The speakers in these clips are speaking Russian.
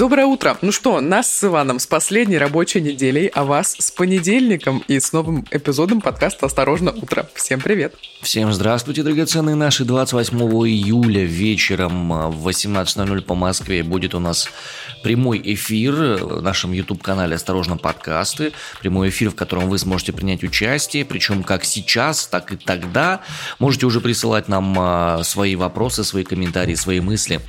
Доброе утро. Ну что, нас с Иваном с последней рабочей неделей, а вас с понедельником и с новым эпизодом подкаста «Осторожно, утро». Всем привет. Всем здравствуйте, драгоценные наши. 28 июля вечером а, в 18.00 по Москве будет у нас прямой эфир в нашем YouTube-канале «Осторожно, подкасты». Прямой эфир, в котором вы сможете принять участие, причем как сейчас, так и тогда. Можете уже присылать нам а, свои вопросы, свои комментарии, свои мысли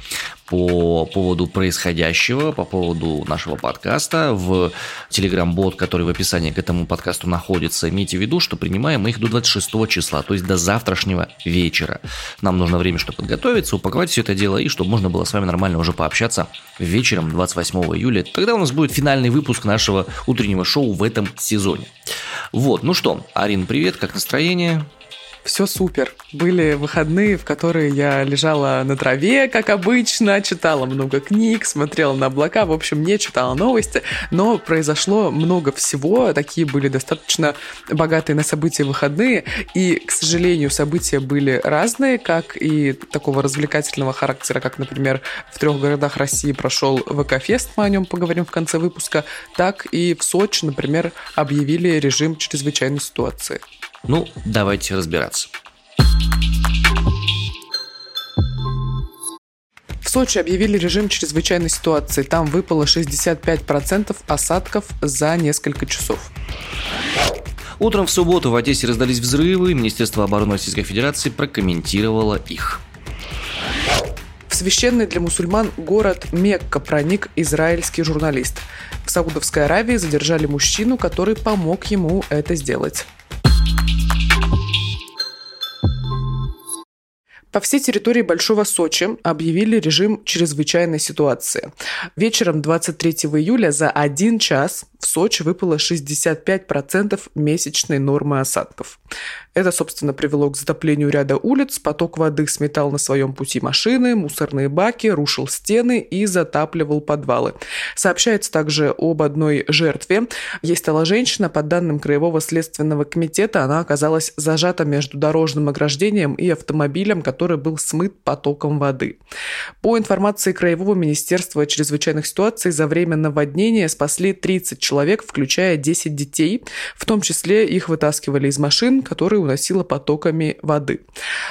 по поводу происходящего, по поводу нашего подкаста в Telegram-бот, который в описании к этому подкасту находится. Имейте в виду, что принимаем мы их до 26 числа, то есть до завтрашнего вечера. Нам нужно время, чтобы подготовиться, упаковать все это дело и чтобы можно было с вами нормально уже пообщаться вечером 28 июля. Тогда у нас будет финальный выпуск нашего утреннего шоу в этом сезоне. Вот, ну что, Арин, привет, как настроение? Все супер. Были выходные, в которые я лежала на траве, как обычно, читала много книг, смотрела на облака, в общем, не читала новости, но произошло много всего, такие были достаточно богатые на события выходные, и, к сожалению, события были разные, как и такого развлекательного характера, как, например, в трех городах России прошел ВК-фест, мы о нем поговорим в конце выпуска, так и в Сочи, например, объявили режим чрезвычайной ситуации. Ну, давайте разбираться. В Сочи объявили режим чрезвычайной ситуации. Там выпало 65% осадков за несколько часов. Утром в субботу в Одессе раздались взрывы. Министерство обороны Российской Федерации прокомментировало их. В священный для мусульман город Мекка проник израильский журналист. В Саудовской Аравии задержали мужчину, который помог ему это сделать. По всей территории Большого Сочи объявили режим чрезвычайной ситуации. Вечером 23 июля за один час в Сочи выпало 65% месячной нормы осадков. Это, собственно, привело к затоплению ряда улиц, поток воды сметал на своем пути машины, мусорные баки, рушил стены и затапливал подвалы. Сообщается также об одной жертве. Ей стала женщина, по данным Краевого следственного комитета, она оказалась зажата между дорожным ограждением и автомобилем, который был смыт потоком воды. По информации Краевого министерства чрезвычайных ситуаций, за время наводнения спасли 30 человек, включая 10 детей. В том числе их вытаскивали из машин, которые уносило потоками воды.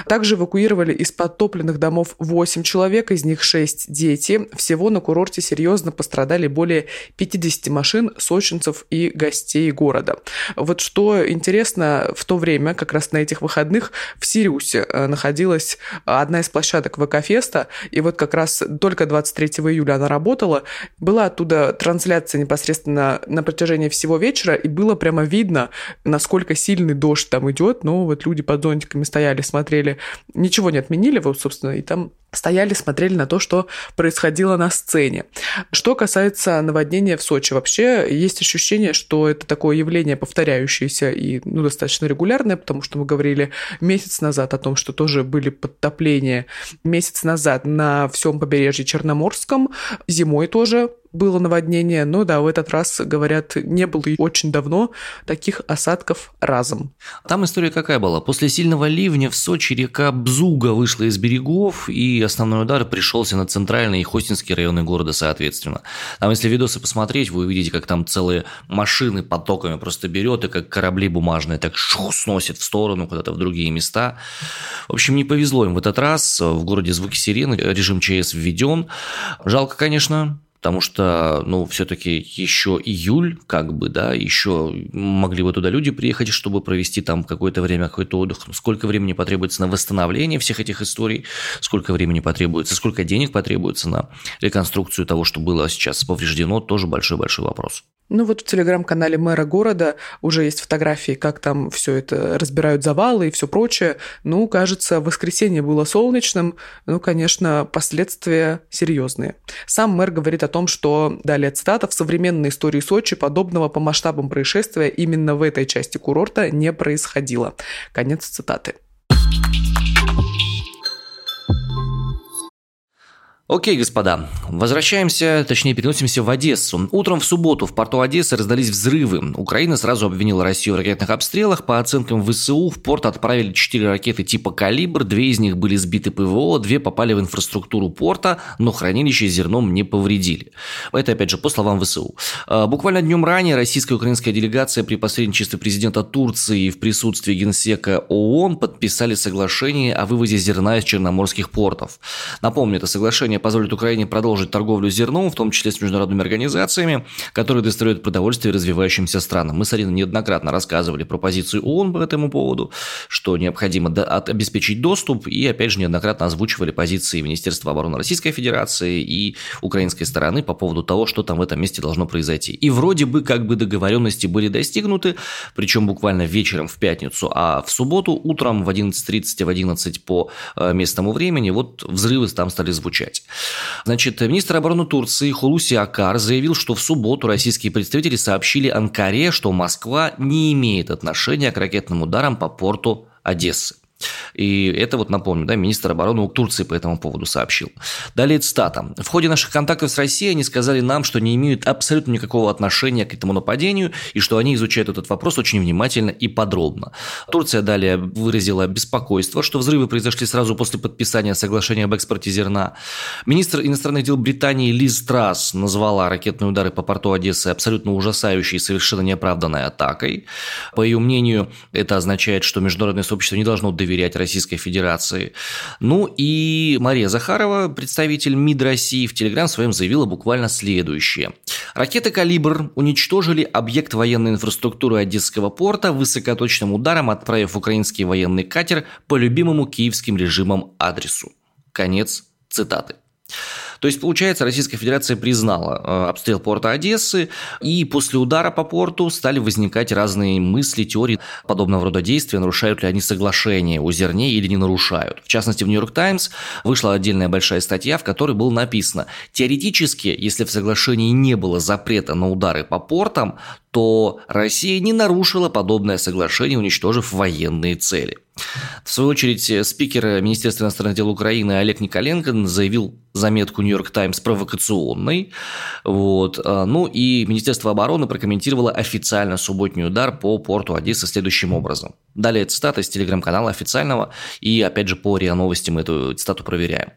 Также эвакуировали из подтопленных домов 8 человек, из них 6 дети. Всего на курорте серьезно пострадали более 50 машин, сочинцев и гостей города. Вот что интересно, в то время, как раз на этих выходных, в Сириусе э, находилась одна из площадок ВК-феста, и вот как раз только 23 июля она работала. Была оттуда трансляция непосредственно на протяжении всего вечера, и было прямо видно, насколько сильный дождь там идет, но вот люди под зонтиками стояли, смотрели, ничего не отменили, вот, собственно, и там стояли, смотрели на то, что происходило на сцене. Что касается наводнения в Сочи, вообще есть ощущение, что это такое явление повторяющееся и ну, достаточно регулярное, потому что мы говорили месяц назад о том, что тоже были подтопления месяц назад на всем побережье Черноморском, зимой тоже было наводнение, но да, в этот раз, говорят, не было очень давно таких осадков разом. Там история какая была? После сильного ливня в Сочи река Бзуга вышла из берегов, и основной удар пришелся на центральные и Хостинские районы города соответственно. Там, если видосы посмотреть, вы увидите, как там целые машины потоками просто берет, и как корабли бумажные так шух, сносит в сторону, куда-то в другие места. В общем, не повезло им в этот раз. В городе звуки сирены, режим ЧС введен. Жалко, конечно, потому что, ну, все-таки еще июль, как бы, да, еще могли бы туда люди приехать, чтобы провести там какое-то время, какой-то отдых. Сколько времени потребуется на восстановление всех этих историй, сколько времени потребуется, сколько денег потребуется на реконструкцию того, что было сейчас повреждено, тоже большой-большой вопрос. Ну вот в телеграм-канале мэра города уже есть фотографии, как там все это разбирают завалы и все прочее. Ну, кажется, воскресенье было солнечным. Ну, конечно, последствия серьезные. Сам мэр говорит о том, что, далее цитата, в современной истории Сочи подобного по масштабам происшествия именно в этой части курорта не происходило. Конец цитаты. Окей, господа, возвращаемся, точнее переносимся в Одессу. Утром в субботу в порту Одессы раздались взрывы. Украина сразу обвинила Россию в ракетных обстрелах. По оценкам ВСУ в порт отправили 4 ракеты типа «Калибр», две из них были сбиты ПВО, две попали в инфраструктуру порта, но хранилище зерном не повредили. Это, опять же, по словам ВСУ. А, буквально днем ранее российская и украинская делегация при посредничестве президента Турции в присутствии генсека ООН подписали соглашение о вывозе зерна из черноморских портов. Напомню, это соглашение позволит Украине продолжить торговлю зерном, в том числе с международными организациями, которые доставляют продовольствие развивающимся странам. Мы с Ариной неоднократно рассказывали про позицию ООН по этому поводу, что необходимо обеспечить доступ, и опять же неоднократно озвучивали позиции Министерства обороны Российской Федерации и украинской стороны по поводу того, что там в этом месте должно произойти. И вроде бы как бы договоренности были достигнуты, причем буквально вечером в пятницу, а в субботу утром в 11.30, в 11 по э, местному времени вот взрывы там стали звучать. Значит, министр обороны Турции Хулуси Акар заявил, что в субботу российские представители сообщили Анкаре, что Москва не имеет отношения к ракетным ударам по порту Одессы. И это вот напомню, да, министр обороны Турции по этому поводу сообщил. Далее цитата. В ходе наших контактов с Россией они сказали нам, что не имеют абсолютно никакого отношения к этому нападению и что они изучают этот вопрос очень внимательно и подробно. Турция далее выразила беспокойство, что взрывы произошли сразу после подписания соглашения об экспорте зерна. Министр иностранных дел Британии Лиз Трасс назвала ракетные удары по порту Одессы абсолютно ужасающей и совершенно неоправданной атакой. По ее мнению, это означает, что международное сообщество не должно доверять доверять Российской Федерации. Ну и Мария Захарова, представитель МИД России, в Телеграм своем заявила буквально следующее. Ракеты «Калибр» уничтожили объект военной инфраструктуры Одесского порта высокоточным ударом, отправив украинский военный катер по любимому киевским режимом адресу. Конец цитаты. То есть, получается, Российская Федерация признала э, обстрел порта Одессы, и после удара по порту стали возникать разные мысли, теории подобного рода действия, нарушают ли они соглашение о зерне или не нарушают. В частности, в «Нью-Йорк Таймс» вышла отдельная большая статья, в которой было написано, теоретически, если в соглашении не было запрета на удары по портам, то Россия не нарушила подобное соглашение, уничтожив военные цели. В свою очередь, спикер Министерства иностранных дел Украины Олег Николенко заявил заметку «Нью-Йорк Таймс» провокационной. Вот. А, ну и Министерство обороны прокомментировало официально субботний удар по порту Одессы следующим образом. Далее цитата из телеграм-канала официального, и опять же по РИА Новости мы эту цитату проверяем.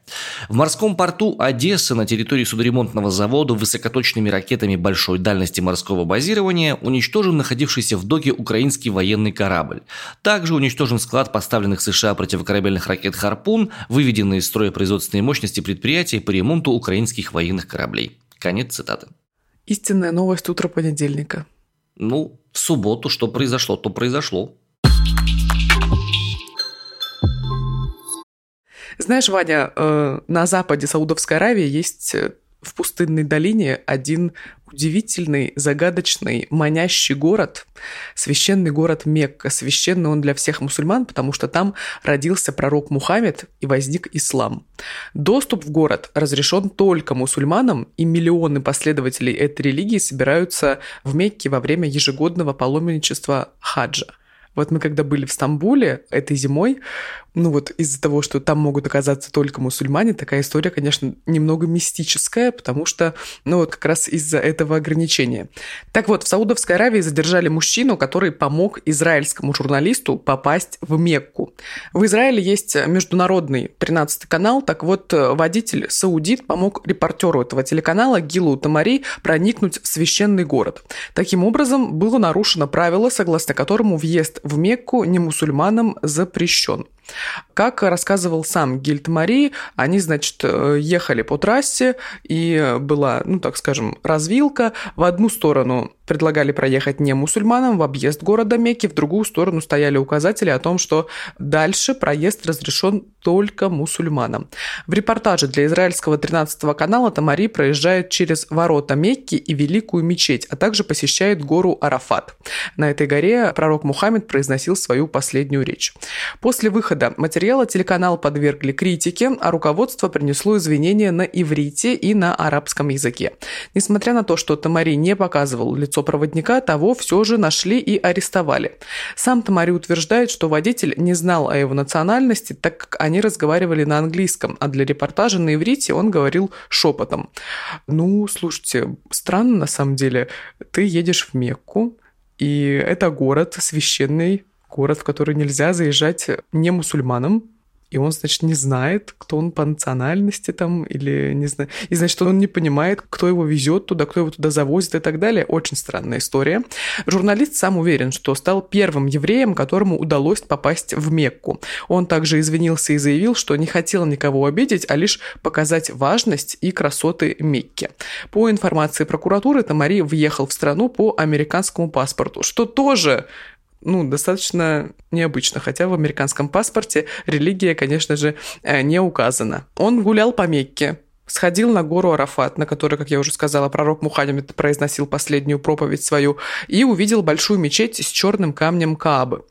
В морском порту Одессы на территории судоремонтного завода высокоточными ракетами большой дальности морского базирования уничтожен находившийся в доке украинский военный корабль. Также уничтожен склад поставленных США противокорабельных ракет «Харпун», выведенные из строя производственные мощности предприятия по ремонту украинских военных кораблей. Конец цитаты. Истинная новость утра понедельника. Ну, в субботу что произошло, то произошло. Знаешь, Ваня, э, на западе Саудовской Аравии есть э, в пустынной долине один удивительный, загадочный, манящий город, священный город Мекка. Священный он для всех мусульман, потому что там родился пророк Мухаммед и возник ислам. Доступ в город разрешен только мусульманам, и миллионы последователей этой религии собираются в Мекке во время ежегодного паломничества хаджа. Вот мы когда были в Стамбуле этой зимой, ну вот из-за того, что там могут оказаться только мусульмане, такая история, конечно, немного мистическая, потому что, ну вот как раз из-за этого ограничения. Так вот, в Саудовской Аравии задержали мужчину, который помог израильскому журналисту попасть в Мекку. В Израиле есть международный 13 канал, так вот водитель саудит помог репортеру этого телеканала Гилу Тамари проникнуть в священный город. Таким образом, было нарушено правило, согласно которому въезд в Мекку не мусульманам запрещен. Как рассказывал сам Гильд Мари, они, значит, э, ехали по трассе, и была, ну, так скажем, развилка. В одну сторону предлагали проехать не мусульманам в объезд города Мекки, в другую сторону стояли указатели о том, что дальше проезд разрешен только мусульманам. В репортаже для израильского 13 канала Тамари проезжает через ворота Мекки и Великую мечеть, а также посещает гору Арафат. На этой горе пророк Мухаммед произносил свою последнюю речь. После выхода материала телеканал подвергли критике, а руководство принесло извинения на иврите и на арабском языке. Несмотря на то, что Тамари не показывал лицо лицо проводника, того все же нашли и арестовали. Сам Тамари утверждает, что водитель не знал о его национальности, так как они разговаривали на английском, а для репортажа на иврите он говорил шепотом. Ну, слушайте, странно на самом деле. Ты едешь в Мекку, и это город священный, город, в который нельзя заезжать не мусульманам, и он, значит, не знает, кто он по национальности там, или не знаю, и, значит, он не понимает, кто его везет туда, кто его туда завозит и так далее. Очень странная история. Журналист сам уверен, что стал первым евреем, которому удалось попасть в Мекку. Он также извинился и заявил, что не хотел никого обидеть, а лишь показать важность и красоты Мекки. По информации прокуратуры, Тамари въехал в страну по американскому паспорту, что тоже ну, достаточно необычно, хотя в американском паспорте религия, конечно же, э, не указана. Он гулял по Мекке, сходил на гору Арафат, на которой, как я уже сказала, пророк Мухаммед произносил последнюю проповедь свою, и увидел большую мечеть с черным камнем Каабы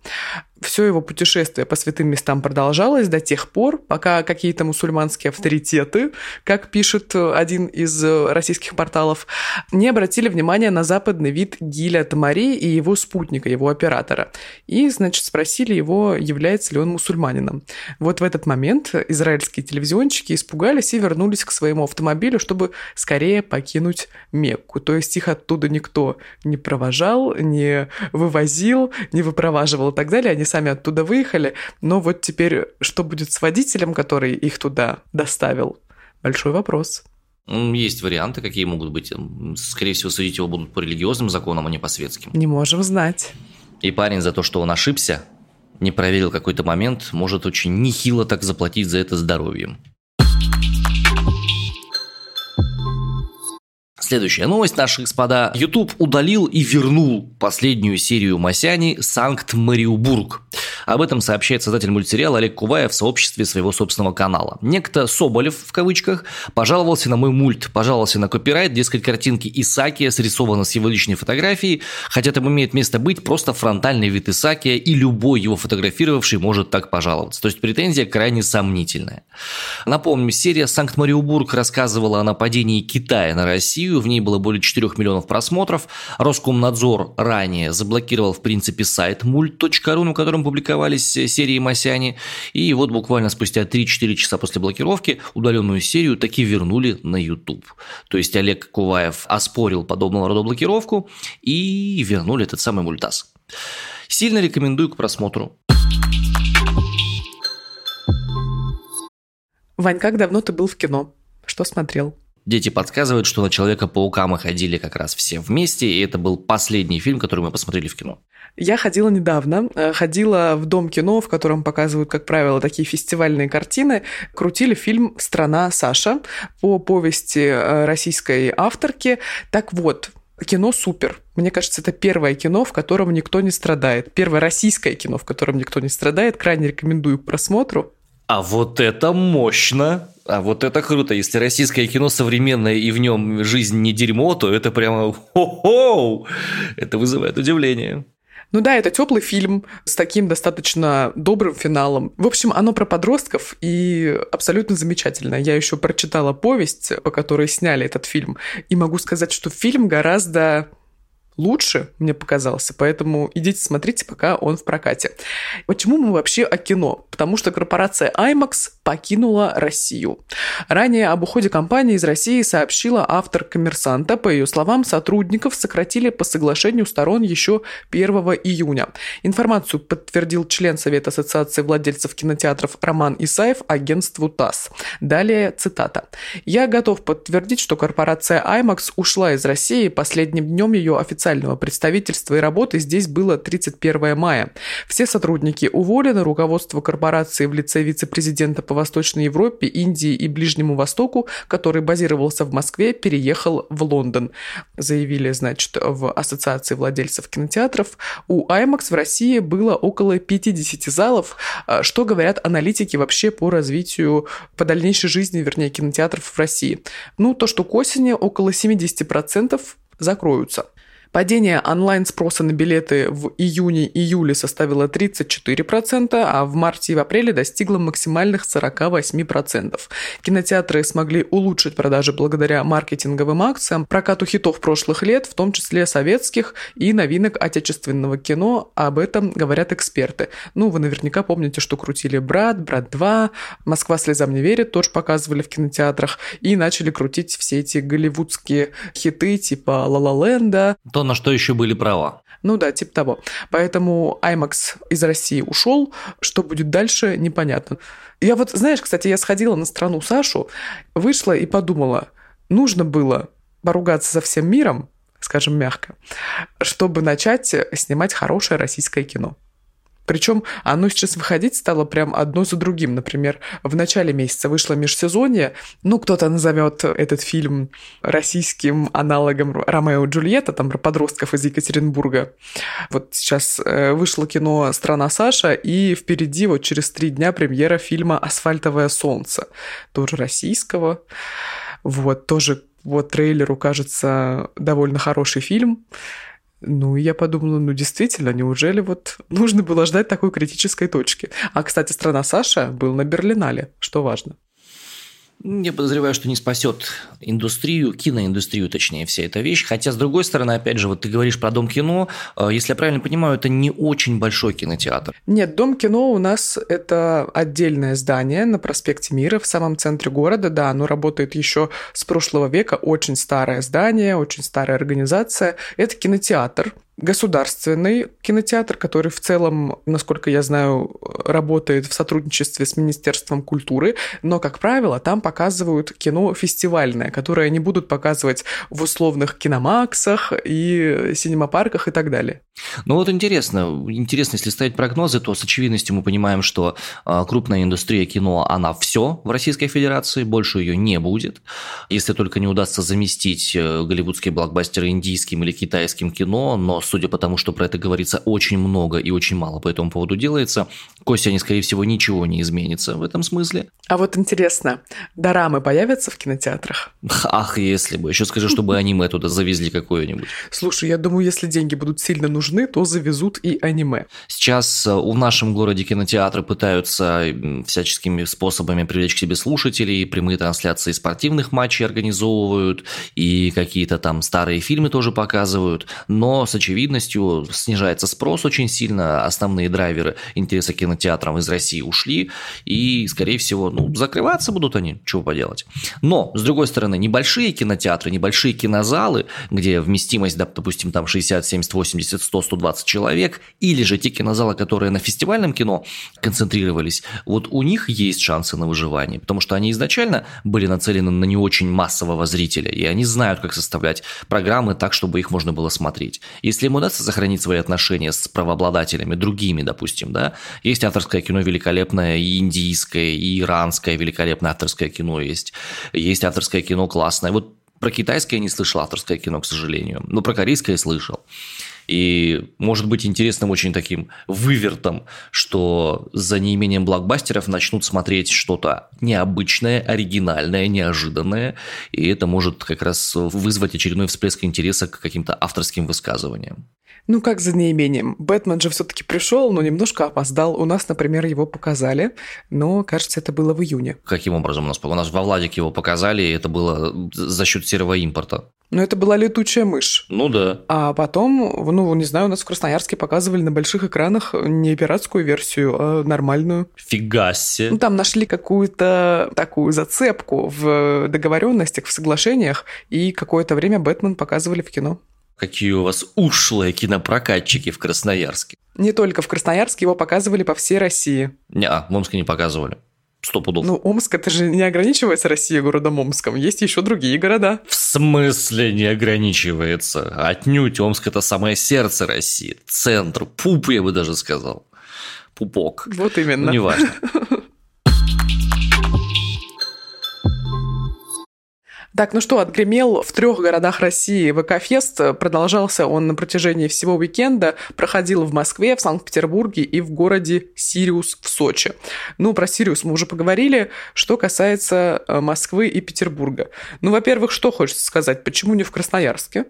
все его путешествие по святым местам продолжалось до тех пор, пока какие-то мусульманские авторитеты, как пишет один из российских порталов, не обратили внимания на западный вид Гиля Тамари и его спутника, его оператора. И, значит, спросили его, является ли он мусульманином. Вот в этот момент израильские телевизионщики испугались и вернулись к своему автомобилю, чтобы скорее покинуть Мекку. То есть их оттуда никто не провожал, не вывозил, не выпроваживал и так далее. Они сами оттуда выехали, но вот теперь что будет с водителем, который их туда доставил? Большой вопрос. Есть варианты, какие могут быть. Скорее всего, судить его будут по религиозным законам, а не по светским. Не можем знать. И парень за то, что он ошибся, не проверил какой-то момент, может очень нехило так заплатить за это здоровьем. Следующая новость, наши господа. YouTube удалил и вернул последнюю серию Масяни «Санкт-Мариубург». Об этом сообщает создатель мультсериала Олег Куваев в сообществе своего собственного канала. Некто Соболев, в кавычках, пожаловался на мой мульт, пожаловался на копирайт, дескать, картинки Исакия срисованы с его личной фотографией, хотя там имеет место быть просто фронтальный вид Исакия, и любой его фотографировавший может так пожаловаться. То есть претензия крайне сомнительная. Напомню, серия «Санкт-Мариубург» рассказывала о нападении Китая на Россию, в ней было более 4 миллионов просмотров. Роскомнадзор ранее заблокировал, в принципе, сайт мульт.ру, на котором публиковали публиковались э, серии Масяни, и вот буквально спустя 3-4 часа после блокировки удаленную серию таки вернули на YouTube. То есть Олег Куваев оспорил подобного рода блокировку и вернули этот самый мультас. Сильно рекомендую к просмотру. Вань, как давно ты был в кино? Что смотрел? Дети подсказывают, что на Человека-паука мы ходили как раз все вместе, и это был последний фильм, который мы посмотрели в кино. Я ходила недавно, э, ходила в Дом кино, в котором показывают, как правило, такие фестивальные картины. Крутили фильм «Страна Саша» по повести э, российской авторки. Так вот, кино супер. Мне кажется, это первое кино, в котором никто не страдает. Первое российское кино, в котором никто не страдает. Крайне рекомендую к просмотру. А вот это мощно! А вот это круто. Если российское кино современное и в нем жизнь не дерьмо, то это прямо хо-хо! Это вызывает удивление. Ну да, это теплый фильм с таким достаточно добрым финалом. В общем, оно про подростков и абсолютно замечательно. Я еще прочитала повесть, по которой сняли этот фильм, и могу сказать, что фильм гораздо лучше, мне показался, поэтому идите смотрите, пока он в прокате. Почему мы вообще о кино? Потому что корпорация IMAX покинула Россию. Ранее об уходе компании из России сообщила автор «Коммерсанта». По ее словам, сотрудников сократили по соглашению сторон еще 1 июня. Информацию подтвердил член Совета Ассоциации владельцев кинотеатров Роман Исаев агентству ТАСС. Далее цитата. «Я готов подтвердить, что корпорация IMAX ушла из России. Последним днем ее официально официального представительства и работы здесь было 31 мая. Все сотрудники уволены, руководство корпорации в лице вице-президента по Восточной Европе, Индии и Ближнему Востоку, который базировался в Москве, переехал в Лондон. Заявили, значит, в Ассоциации владельцев кинотеатров. У IMAX в России было около 50 залов. А, что говорят аналитики вообще по развитию, по дальнейшей жизни, вернее, кинотеатров в России? Ну, то, что к осени около 70% закроются. Падение онлайн-спроса на билеты в июне-июле составило 34%, а в марте и в апреле достигло максимальных 48%. Кинотеатры смогли улучшить продажи благодаря маркетинговым акциям, прокату хитов прошлых лет, в том числе советских и новинок отечественного кино. Об этом говорят эксперты. Ну, вы наверняка помните, что крутили «Брат», «Брат 2», «Москва слезам не верит», тоже показывали в кинотеатрах, и начали крутить все эти голливудские хиты типа «Ла-Ла Ленда», то, на что еще были права. Ну да, типа того. Поэтому IMAX из России ушел. Что будет дальше, непонятно. Я вот, знаешь, кстати, я сходила на страну Сашу, вышла и подумала, нужно было поругаться со всем миром, скажем мягко, чтобы начать снимать хорошее российское кино. Причем оно сейчас выходить стало прям одно за другим. Например, в начале месяца вышло межсезонье. Ну, кто-то назовет этот фильм российским аналогом Ромео и Джульетта, там про подростков из Екатеринбурга. Вот сейчас э, вышло кино «Страна Саша», и впереди вот через три дня премьера фильма «Асфальтовое солнце», тоже российского. Вот, тоже вот трейлеру кажется довольно хороший фильм. Ну, и я подумала, ну, действительно, неужели вот нужно было ждать такой критической точки? А, кстати, «Страна Саша» был на Берлинале, что важно. Я подозреваю, что не спасет индустрию, киноиндустрию, точнее, вся эта вещь. Хотя, с другой стороны, опять же, вот ты говоришь про Дом кино. Э, если я правильно понимаю, это не очень большой кинотеатр. Нет, Дом кино у нас это отдельное здание на проспекте Мира в самом центре города. Да, оно работает еще с прошлого века. Очень старое здание, очень старая организация. Это кинотеатр государственный кинотеатр, который в целом, насколько я знаю, работает в сотрудничестве с Министерством культуры, но, как правило, там показывают кино фестивальное, которое они будут показывать в условных киномаксах и синемапарках и так далее. Ну вот интересно, интересно, если ставить прогнозы, то с очевидностью мы понимаем, что а, крупная индустрия кино, она все в Российской Федерации, больше ее не будет. Если только не удастся заместить э, голливудские блокбастеры индийским или китайским кино, но судя по тому, что про это говорится очень много и очень мало по этому поводу делается, Костя, они, скорее всего, ничего не изменится в этом смысле. А вот интересно, дорамы появятся в кинотеатрах? Ах, если бы. Еще скажи, чтобы аниме туда завезли какое-нибудь. Слушай, я думаю, если деньги будут сильно нужны, то завезут и аниме. Сейчас э, в нашем городе кинотеатры пытаются всяческими способами привлечь к себе слушателей, прямые трансляции спортивных матчей организовывают, и какие-то там старые фильмы тоже показывают, но с очевидностью снижается спрос очень сильно, основные драйверы интереса кинотеатрам из России ушли, и, скорее всего, ну, закрываться будут они, чего поделать. Но, с другой стороны, небольшие кинотеатры, небольшие кинозалы, где вместимость, допустим, там 60, 70, 80, 100, 120 человек, или же те кинозалы, которые на фестивальном кино концентрировались, вот у них есть шансы на выживание, потому что они изначально были нацелены на не очень массового зрителя, и они знают, как составлять программы так, чтобы их можно было смотреть. Если им удастся сохранить свои отношения с правообладателями, другими, допустим, да, есть авторское кино великолепное, и индийское, и иранское великолепное авторское кино есть, есть авторское кино классное. Вот про китайское я не слышал авторское кино, к сожалению, но про корейское слышал. И может быть интересным очень таким вывертом, что за неимением блокбастеров начнут смотреть что-то необычное, оригинальное, неожиданное, и это может как раз вызвать очередной всплеск интереса к каким-то авторским высказываниям. Ну, как за неимением? Бэтмен же все-таки пришел, но немножко опоздал. У нас, например, его показали, но, кажется, это было в июне. Каким образом у нас? У нас во Владик его показали, и это было за счет серого импорта. Ну, это была летучая мышь. Ну да. А потом, ну, не знаю, у нас в Красноярске показывали на больших экранах не пиратскую версию, а нормальную. Фига себе. Ну, там нашли какую-то такую зацепку в договоренностях, в соглашениях, и какое-то время Бэтмен показывали в кино. Какие у вас ушлые кинопрокатчики в Красноярске. Не только в Красноярске, его показывали по всей России. Не, а, в Омске не показывали. Сто пудов. Ну, Омск, это же не ограничивается Россией городом Омском. Есть еще другие города. В смысле не ограничивается? Отнюдь Омск – это самое сердце России. Центр, пуп, я бы даже сказал. Пупок. Вот именно. Ну, неважно. Так, ну что, отгремел в трех городах России VK Fest. Продолжался он на протяжении всего уикенда. Проходил в Москве, в Санкт-Петербурге и в городе Сириус в Сочи. Ну, про Сириус мы уже поговорили. Что касается э, Москвы и Петербурга. Ну, во-первых, что хочется сказать? Почему не в Красноярске?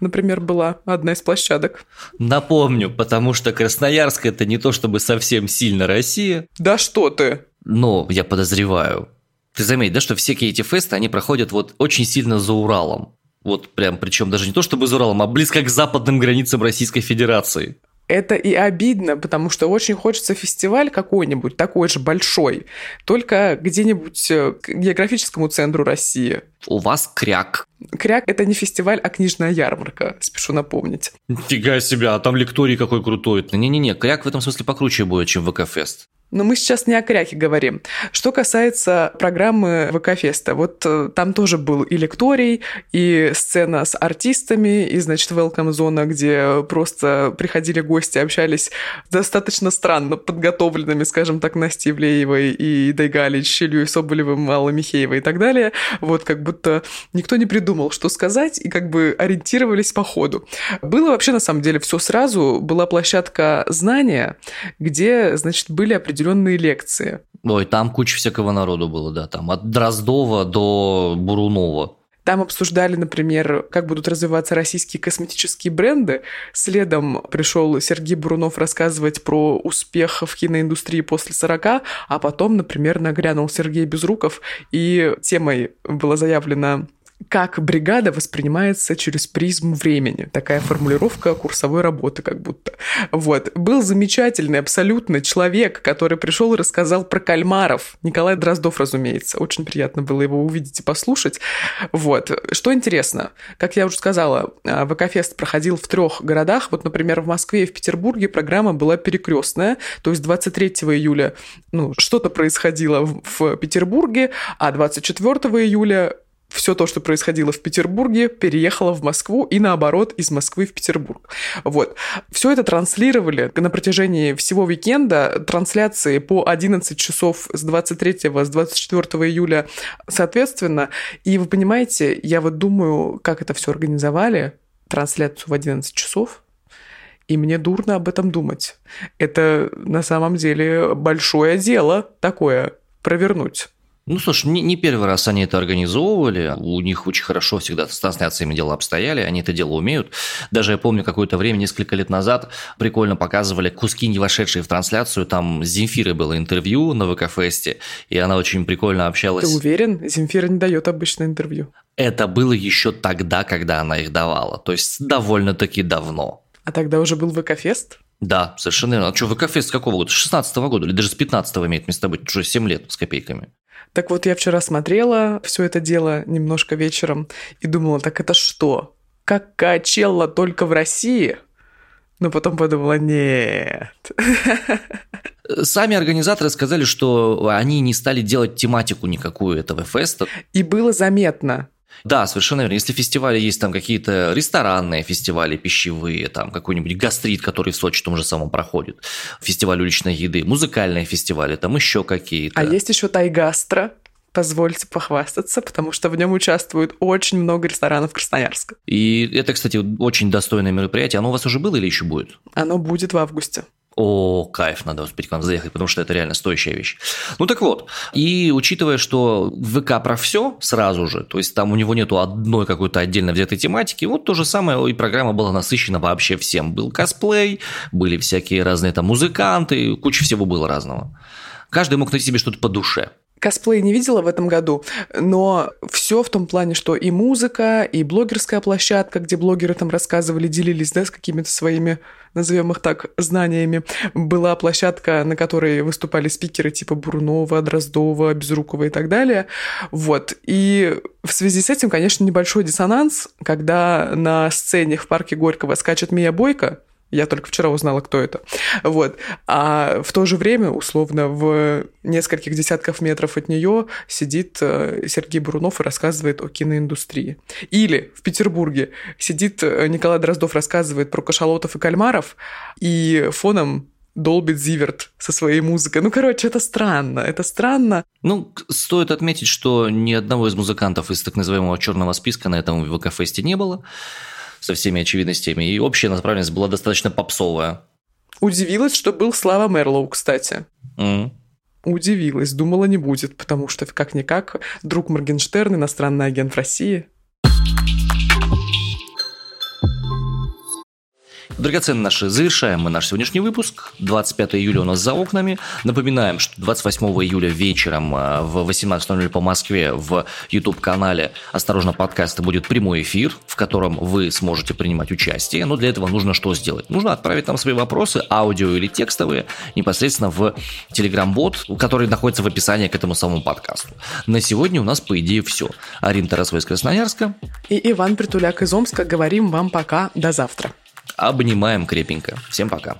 например, была одна из площадок. Напомню, потому что Красноярск это не то чтобы совсем сильно Россия. Да что ты! Но я подозреваю. Ты заметь, да, что все эти фесты, они проходят вот очень сильно за Уралом. Вот прям, причем даже не то чтобы за Уралом, а близко к западным границам Российской Федерации. Это и обидно, потому что очень хочется фестиваль какой-нибудь, такой же большой, только где-нибудь э, к географическому центру России. У вас кряк. Кряк – это не фестиваль, а книжная ярмарка, спешу напомнить. Фига себя, а там лекторий какой крутой. Не-не-не, кряк в этом смысле покруче будет, чем ВК-фест. Но мы сейчас не о кряке говорим. Что касается программы ВК-феста, вот э, там тоже был и лекторий, и сцена с артистами, и, значит, welcome зона, где просто приходили гости, общались достаточно странно подготовленными, скажем так, Настей Ивлеевой и Дайгалич, Ильей Соболевым, Аллой Михеевой и так далее. Вот как будто никто не придумал, что сказать, и как бы ориентировались по ходу. Было вообще, на самом деле, все сразу. Была площадка знания, где, значит, были определенные определенные лекции. Ой, там куча всякого народу было, да, там от Дроздова до Бурунова. Там обсуждали, например, как будут развиваться российские косметические бренды. Следом пришел Сергей Бурунов рассказывать про успех в киноиндустрии после 40, а потом, например, нагрянул Сергей Безруков, и темой было заявлено как бригада воспринимается через призму времени. Такая формулировка курсовой работы как будто. Вот. Был замечательный абсолютно человек, который пришел и рассказал про кальмаров. Николай Дроздов, разумеется. Очень приятно было его увидеть и послушать. Вот. Что интересно, как я уже сказала, а, ВК-фест проходил в трех городах. Вот, например, в Москве и в Петербурге программа была перекрестная. То есть 23 июля ну, что-то происходило в, Петербурге, а 24 июля все то, что происходило в Петербурге, переехало в Москву и наоборот из Москвы в Петербург. Вот. Все это транслировали на протяжении всего уикенда. Трансляции по 11 часов с 23 с 24 июля соответственно. И вы понимаете, я вот думаю, как это все организовали, трансляцию в 11 часов, и мне дурно об этом думать. Это на самом деле большое дело такое провернуть. Ну, слушай, не, не первый раз они это организовывали. У них очень хорошо всегда с трансляциями дела обстояли, они это дело умеют. Даже я помню какое-то время, несколько лет назад, прикольно показывали куски, не вошедшие в трансляцию. Там с Земфирой было интервью на ВК-фесте, и она очень прикольно общалась. Ты уверен? Земфира не дает обычно интервью. Это было еще тогда, когда она их давала. То есть довольно-таки давно. А тогда уже был ВК-фест? Да, совершенно верно. А что, ВК-фест с какого года? С 16 -го года или даже с 15 имеет место быть? Уже 7 лет с копейками. Так вот, я вчера смотрела все это дело немножко вечером и думала, так это что? Как Качелла только в России? Но потом подумала, нет. Сами организаторы сказали, что они не стали делать тематику никакую этого феста. И было заметно, да, совершенно верно. Если в фестивале есть там какие-то ресторанные фестивали, пищевые, там какой-нибудь гастрит, который в Сочи том же самом проходит, фестиваль уличной еды, музыкальные фестивали, там еще какие-то. А есть еще Тайгастро, позвольте похвастаться, потому что в нем участвует очень много ресторанов Красноярска. И это, кстати, очень достойное мероприятие. Оно у вас уже было или еще будет? Оно будет в августе. О, кайф, надо успеть к вам заехать, потому что это реально стоящая вещь. Ну так вот, и учитывая, что ВК про все сразу же, то есть там у него нету одной какой-то отдельно взятой тематики, вот то же самое, и программа была насыщена вообще всем. Был косплей, были всякие разные там музыканты, куча всего было разного. Каждый мог найти себе что-то по душе. Косплей не видела в этом году, но все в том плане, что и музыка, и блогерская площадка, где блогеры там рассказывали, делились, да, с какими-то своими, назовем их так, знаниями. Была площадка, на которой выступали спикеры типа Бурунова, Дроздова, Безрукова и так далее. Вот. И в связи с этим, конечно, небольшой диссонанс, когда на сцене в парке Горького скачет Мия Бойко, я только вчера узнала, кто это. Вот. А в то же время, условно, в нескольких десятков метров от нее сидит э, Сергей Бурунов и рассказывает о киноиндустрии. Или в Петербурге сидит э, Николай Дроздов, рассказывает про кашалотов и кальмаров, и фоном долбит Зиверт со своей музыкой. Ну, короче, это странно, это странно. Ну, стоит отметить, что ни одного из музыкантов из так называемого черного списка на этом ВК-фесте не было со всеми очевидностями, и общая направленность была достаточно попсовая. Удивилась, что был Слава Мерлоу, кстати. Mm. Удивилась, думала не будет, потому что как-никак друг Моргенштерн, иностранный агент в России. Драгоценные наши, завершаем мы наш сегодняшний выпуск. 25 июля у нас за окнами. Напоминаем, что 28 июля вечером а, в 18.00 по Москве в YouTube-канале «Осторожно, подкасты» будет прямой эфир, в котором вы сможете принимать участие. Но для этого нужно что сделать? Нужно отправить нам свои вопросы, аудио или текстовые, непосредственно в Telegram-бот, который находится в описании к этому самому подкасту. На сегодня у нас, по идее, все. Арина Тарасова из Красноярска. И Иван Притуляк из Омска. Говорим вам пока. До завтра. Обнимаем крепенько. Всем пока.